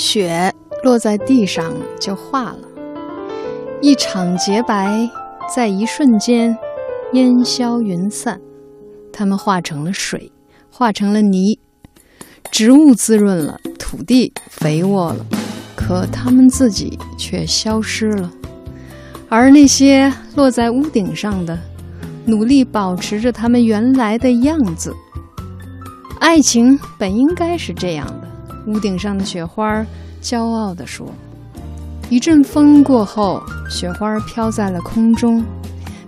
雪落在地上就化了，一场洁白在一瞬间烟消云散，它们化成了水，化成了泥，植物滋润了，土地肥沃了，可它们自己却消失了。而那些落在屋顶上的，努力保持着它们原来的样子。爱情本应该是这样的。屋顶上的雪花骄傲地说：“一阵风过后，雪花飘在了空中，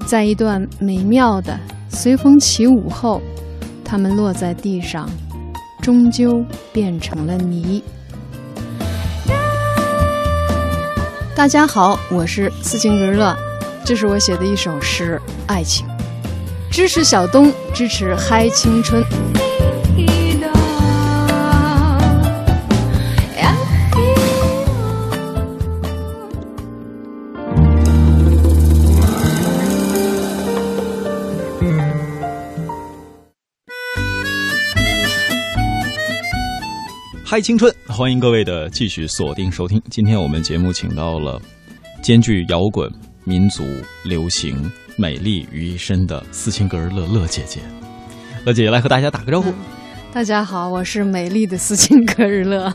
在一段美妙的随风起舞后，它们落在地上，终究变成了泥。”大家好，我是斯琴格日乐，这是我写的一首诗《爱情》，支持小东，支持嗨青春。嗨，青春！欢迎各位的继续锁定收听。今天我们节目请到了兼具摇滚、民族、流行、美丽于一身的斯琴格日乐乐姐姐。乐姐姐来和大家打个招呼。大家好，我是美丽的斯琴格日乐。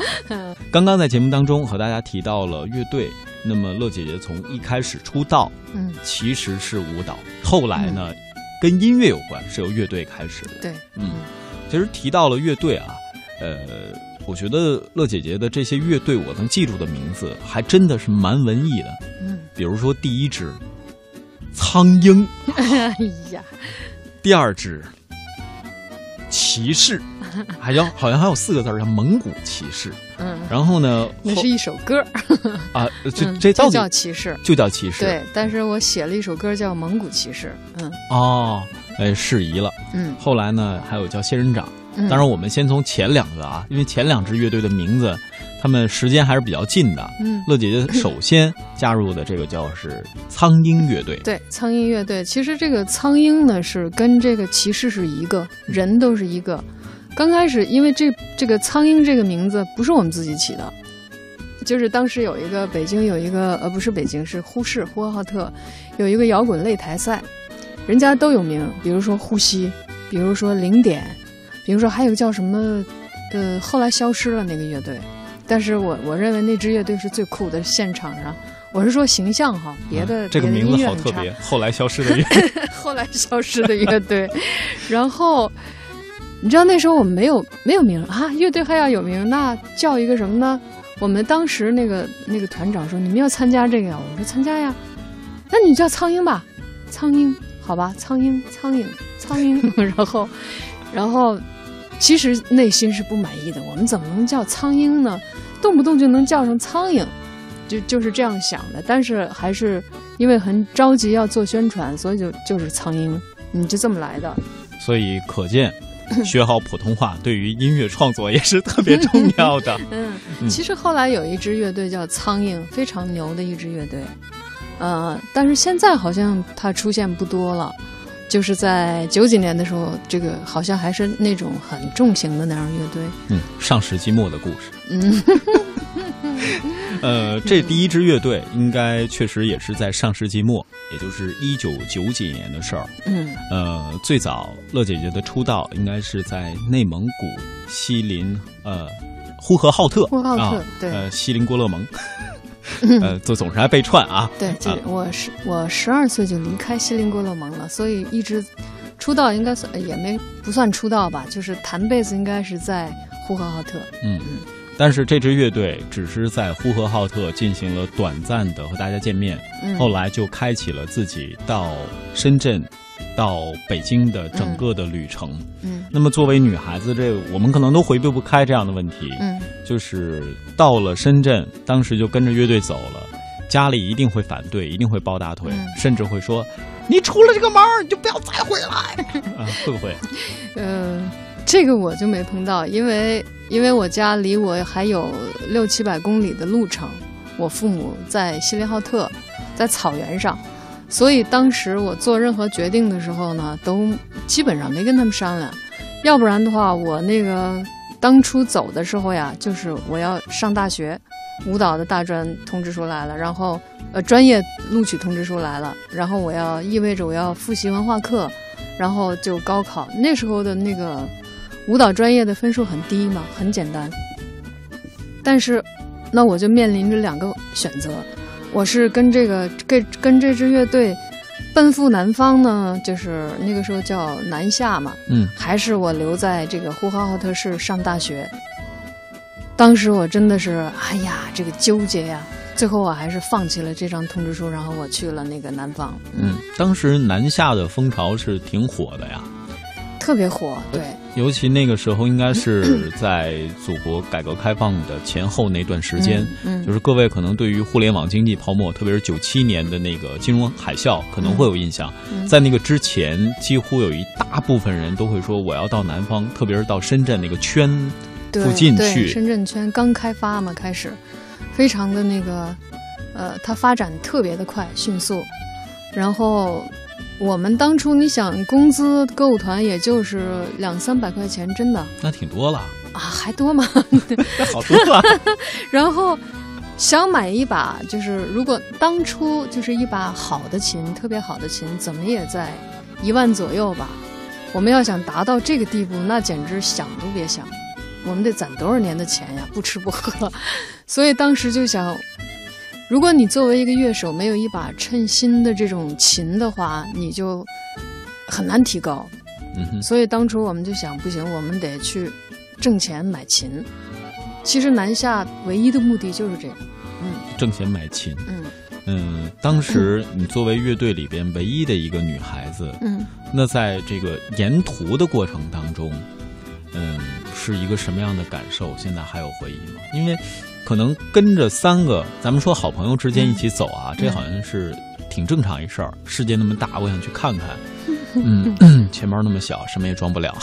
刚刚在节目当中和大家提到了乐队，那么乐姐姐从一开始出道，嗯，其实是舞蹈，后来呢，跟音乐有关，是由乐队开始的。对，嗯，其实提到了乐队啊。呃，我觉得乐姐姐的这些乐队，我能记住的名字还真的是蛮文艺的。嗯，比如说第一支苍鹰，哎呀，第二支骑士，还有好像还有四个字叫蒙古骑士。嗯，然后呢，那是一首歌啊，这这就叫骑士，就叫骑士。对，但是我写了一首歌叫蒙古骑士。嗯，哦，哎，适宜了。嗯，后来呢，还有叫仙人掌。当然，我们先从前两个啊，因为前两支乐队的名字，他们时间还是比较近的。嗯，乐姐姐 首先加入的这个叫是苍鹰乐队。对，苍鹰乐队，其实这个苍鹰呢是跟这个骑士是一个人，都是一个。刚开始，因为这这个苍鹰这个名字不是我们自己起的，就是当时有一个北京有一个呃不是北京是呼市呼和浩特有一个摇滚擂台赛，人家都有名，比如说呼吸，比如说零点。比如说，还有个叫什么，呃，后来消失了那个乐队，但是我我认为那支乐队是最酷的。现场上，我是说形象哈，别的这个名字好特别。后来消失的乐，后来消失的乐队。然后，你知道那时候我们没有没有名啊，乐队还要有名，那叫一个什么呢？我们当时那个那个团长说：“你们要参加这个呀？”我说：“参加呀。”那你叫苍蝇吧，苍蝇，好吧，苍蝇，苍蝇，苍蝇。然后，然后。其实内心是不满意的，我们怎么能叫苍蝇呢？动不动就能叫上苍蝇，就就是这样想的。但是还是因为很着急要做宣传，所以就就是苍蝇，你就这么来的。所以可见，学好普通话对于音乐创作也是特别重要的。嗯，其实后来有一支乐队叫苍蝇，非常牛的一支乐队，呃，但是现在好像它出现不多了。就是在九几年的时候，这个好像还是那种很重型的那样乐队。嗯，上世纪末的故事。嗯，呃，这第一支乐队应该确实也是在上世纪末，也就是一九九几年的事儿。嗯，呃，最早乐姐姐的出道应该是在内蒙古锡林呃呼和浩特。呼和浩特，对，呃，锡林郭勒盟。呃，总总是还被串啊。对，这我十我十二岁就离开锡林郭勒盟了，所以一直出道应该算也没不算出道吧，就是弹贝斯应该是在呼和浩特。嗯嗯。但是这支乐队只是在呼和浩特进行了短暂的和大家见面，后来就开启了自己到深圳、到北京的整个的旅程。嗯。那么作为女孩子，这我们可能都回避不开这样的问题。嗯。就是到了深圳，当时就跟着乐队走了，家里一定会反对，一定会抱大腿，甚至会说：“你出了这个门你就不要再回来。”啊，会不会？嗯，这个我就没碰到，因为因为我家离我还有六七百公里的路程，我父母在锡林浩特，在草原上，所以当时我做任何决定的时候呢，都基本上没跟他们商量，要不然的话，我那个。当初走的时候呀，就是我要上大学，舞蹈的大专通知书来了，然后呃专业录取通知书来了，然后我要意味着我要复习文化课，然后就高考。那时候的那个舞蹈专业的分数很低嘛，很简单。但是，那我就面临着两个选择，我是跟这个跟跟这支乐队奔赴南方呢，就是那个时候叫南下嘛，嗯，还是我留在这个呼和浩特市上大学。当时我真的是，哎呀，这个纠结呀。最后我还是放弃了这张通知书，然后我去了那个南方。嗯，当时南下的风潮是挺火的呀，特别火，对。尤其那个时候，应该是 在祖国改革开放的前后那段时间，嗯，就是各位可能对于互联网经济泡沫，特别是九七年的那个金融海啸，可能会有印象。在那个之前，几乎有一大部分人都会说我要到南方，特别是到深圳那个圈附近去。深圳圈刚开发嘛，开始。非常的那个，呃，它发展特别的快，迅速。然后我们当初，你想，工资歌舞团也就是两三百块钱，真的那挺多了啊，还多吗？好多了。然后想买一把，就是如果当初就是一把好的琴，特别好的琴，怎么也在一万左右吧。我们要想达到这个地步，那简直想都别想。我们得攒多少年的钱呀？不吃不喝，所以当时就想，如果你作为一个乐手没有一把称心的这种琴的话，你就很难提高。嗯所以当初我们就想，不行，我们得去挣钱买琴。其实南下唯一的目的就是这样，嗯，挣钱买琴。嗯嗯，当时你作为乐队里边唯一的一个女孩子，嗯，那在这个沿途的过程当中。嗯，是一个什么样的感受？现在还有回忆吗？因为可能跟着三个，咱们说好朋友之间一起走啊，这好像是挺正常一事儿。世界那么大，我想去看看。嗯，钱包那么小，什么也装不了。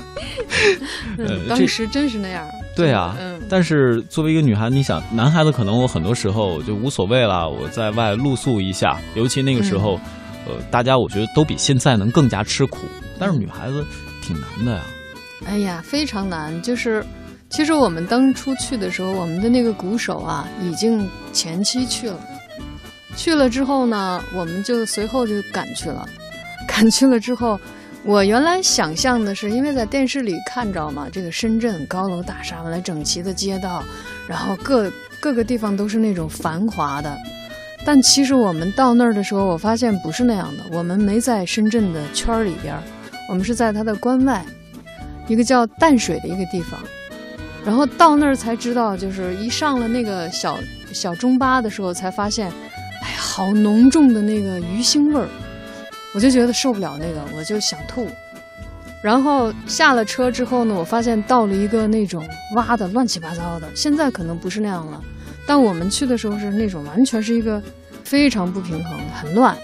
呃，当时真是那样。对啊，但是作为一个女孩，你想，男孩子可能我很多时候就无所谓了，我在外露宿一下。尤其那个时候，呃，大家我觉得都比现在能更加吃苦。但是女孩子挺难的呀。哎呀，非常难。就是，其实我们当初去的时候，我们的那个鼓手啊，已经前期去了。去了之后呢，我们就随后就赶去了。赶去了之后，我原来想象的是，因为在电视里看着嘛，这个深圳高楼大厦，完了整齐的街道，然后各各个地方都是那种繁华的。但其实我们到那儿的时候，我发现不是那样的。我们没在深圳的圈儿里边，我们是在它的关外。一个叫淡水的一个地方，然后到那儿才知道，就是一上了那个小小中巴的时候，才发现，哎，好浓重的那个鱼腥味儿，我就觉得受不了那个，我就想吐。然后下了车之后呢，我发现到了一个那种挖的乱七八糟的，现在可能不是那样了，但我们去的时候是那种完全是一个非常不平衡，很乱。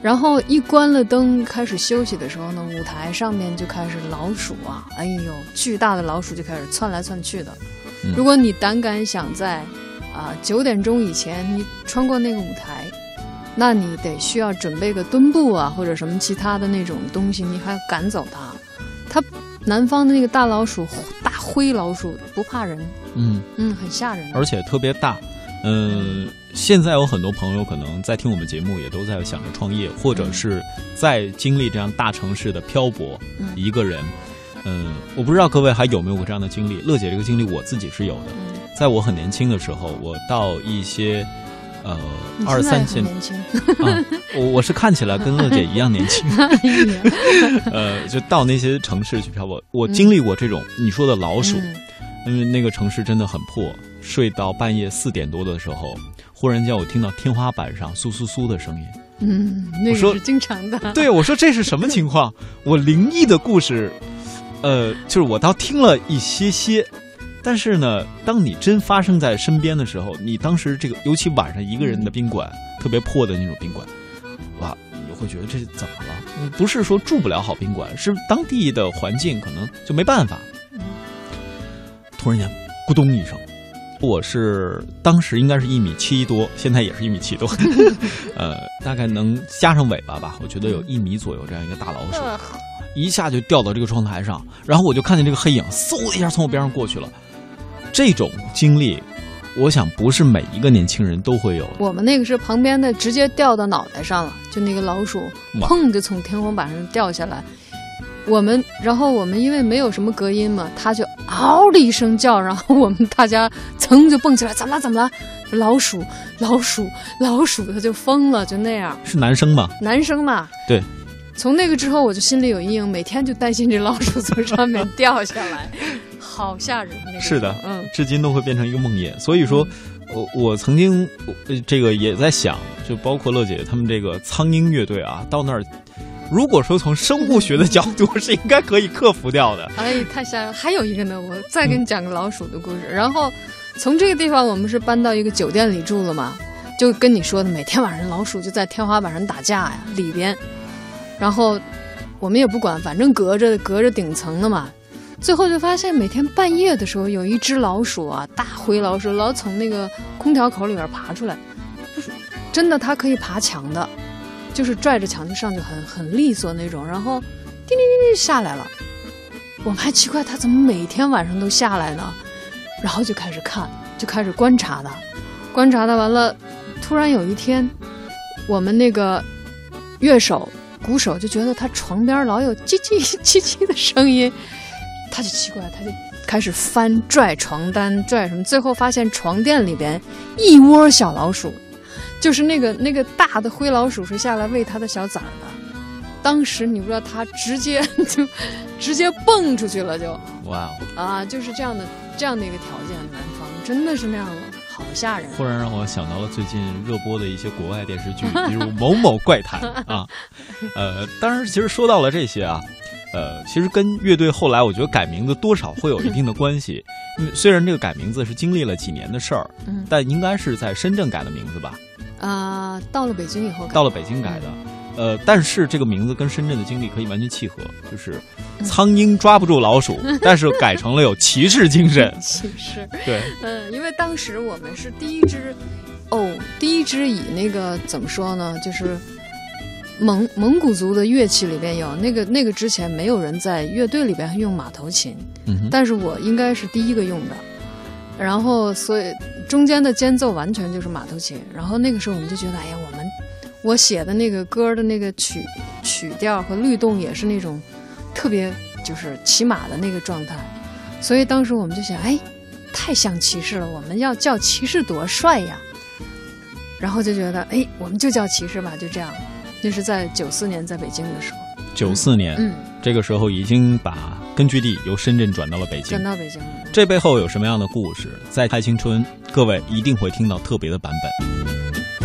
然后一关了灯，开始休息的时候呢，舞台上面就开始老鼠啊，哎呦，巨大的老鼠就开始窜来窜去的。如果你胆敢想在啊九点钟以前你穿过那个舞台，那你得需要准备个墩布啊，或者什么其他的那种东西，你还要赶走它。它南方的那个大老鼠，大灰老鼠不怕人，嗯嗯，很吓人，而且特别大，嗯。现在有很多朋友可能在听我们节目，也都在想着创业，或者是在经历这样大城市的漂泊，一个人。嗯，我不知道各位还有没有过这样的经历。乐姐这个经历我自己是有的。在我很年轻的时候，我到一些呃二三线年轻啊，我我是看起来跟乐姐一样年轻。呃，就到那些城市去漂泊，我经历过这种你说的老鼠，因为那个城市真的很破，睡到半夜四点多的时候。忽然间，我听到天花板上簌簌簌的声音。嗯，那个是经常的。对，我说这是什么情况？我灵异的故事，呃，就是我倒听了一些些，但是呢，当你真发生在身边的时候，你当时这个，尤其晚上一个人的宾馆，特别破的那种宾馆，哇，你会觉得这怎么了？不是说住不了好宾馆，是当地的环境可能就没办法。突然间，咕咚一声。我是当时应该是一米七多，现在也是一米七多，呃，大概能加上尾巴吧，我觉得有一米左右这样一个大老鼠，一下就掉到这个窗台上，然后我就看见这个黑影嗖的一下从我边上过去了。这种经历，我想不是每一个年轻人都会有的。我们那个是旁边的直接掉到脑袋上了，就那个老鼠砰就从天花板上掉下来。我们，然后我们因为没有什么隔音嘛，他就嗷的一声叫，然后我们大家噌就蹦起来，怎么了？怎么了？老鼠，老鼠，老鼠，他就疯了，就那样。是男生吗？男生嘛，对。从那个之后，我就心里有阴影，每天就担心这老鼠从上面掉下来，好吓人。那个是的嗯，至今都会变成一个梦魇。所以说，我我曾经呃这个也在想，就包括乐姐他们这个苍鹰乐队啊，到那儿，如果说从生物学的角度是应该可以克服掉的。哎，太吓人！还有一个呢，我再给你讲个老鼠的故事。然后从这个地方，我们是搬到一个酒店里住了嘛，就跟你说的，每天晚上老鼠就在天花板上打架呀，里边。然后我们也不管，反正隔着隔着顶层的嘛。最后就发现，每天半夜的时候，有一只老鼠啊，大灰老鼠，老从那个空调口里边爬出来，就是真的，它可以爬墙的，就是拽着墙就上去很很利索那种，然后叮叮叮叮下来了。我们还奇怪他怎么每天晚上都下来呢，然后就开始看，就开始观察他，观察他完了，突然有一天，我们那个乐手鼓手就觉得他床边老有叽叽叽叽的声音，他就奇怪，他就开始翻拽床单，拽什么，最后发现床垫里边一窝小老鼠，就是那个那个大的灰老鼠是下来喂它的小崽儿的。当时你不知道，它直接 就直接蹦出去了就，哇哦！啊，就是这样的这样的一个条件，南方真的是那样的，好吓人。忽然让我想到了最近热播的一些国外电视剧，比如《某某怪谈》啊。呃，当然，其实说到了这些啊，呃，其实跟乐队后来我觉得改名字多少会有一定的关系。因为虽然这个改名字是经历了几年的事儿，嗯但应该是在深圳改的名字吧？啊、到了北京以后改，到了北京改的。呃，但是这个名字跟深圳的经历可以完全契合，就是苍蝇抓不住老鼠，但是改成了有骑士精神。骑士，对，嗯，因为当时我们是第一支，哦，第一支以那个怎么说呢，就是蒙蒙古族的乐器里边有那个那个之前没有人在乐队里边用马头琴，嗯，但是我应该是第一个用的，然后所以中间的间奏完全就是马头琴，然后那个时候我们就觉得，哎呀，我们我写的那个歌的那个曲曲调和律动也是那种特别就是骑马的那个状态，所以当时我们就想，哎，太像骑士了，我们要叫骑士多帅呀，然后就觉得，哎，我们就叫骑士吧，就这样，那是在九四年在北京的时候，九四年，嗯，这个时候已经把根据地由深圳转到了北京转。到北京了。这背后有什么样的故事？在《太青春》，各位一定会听到特别的版本。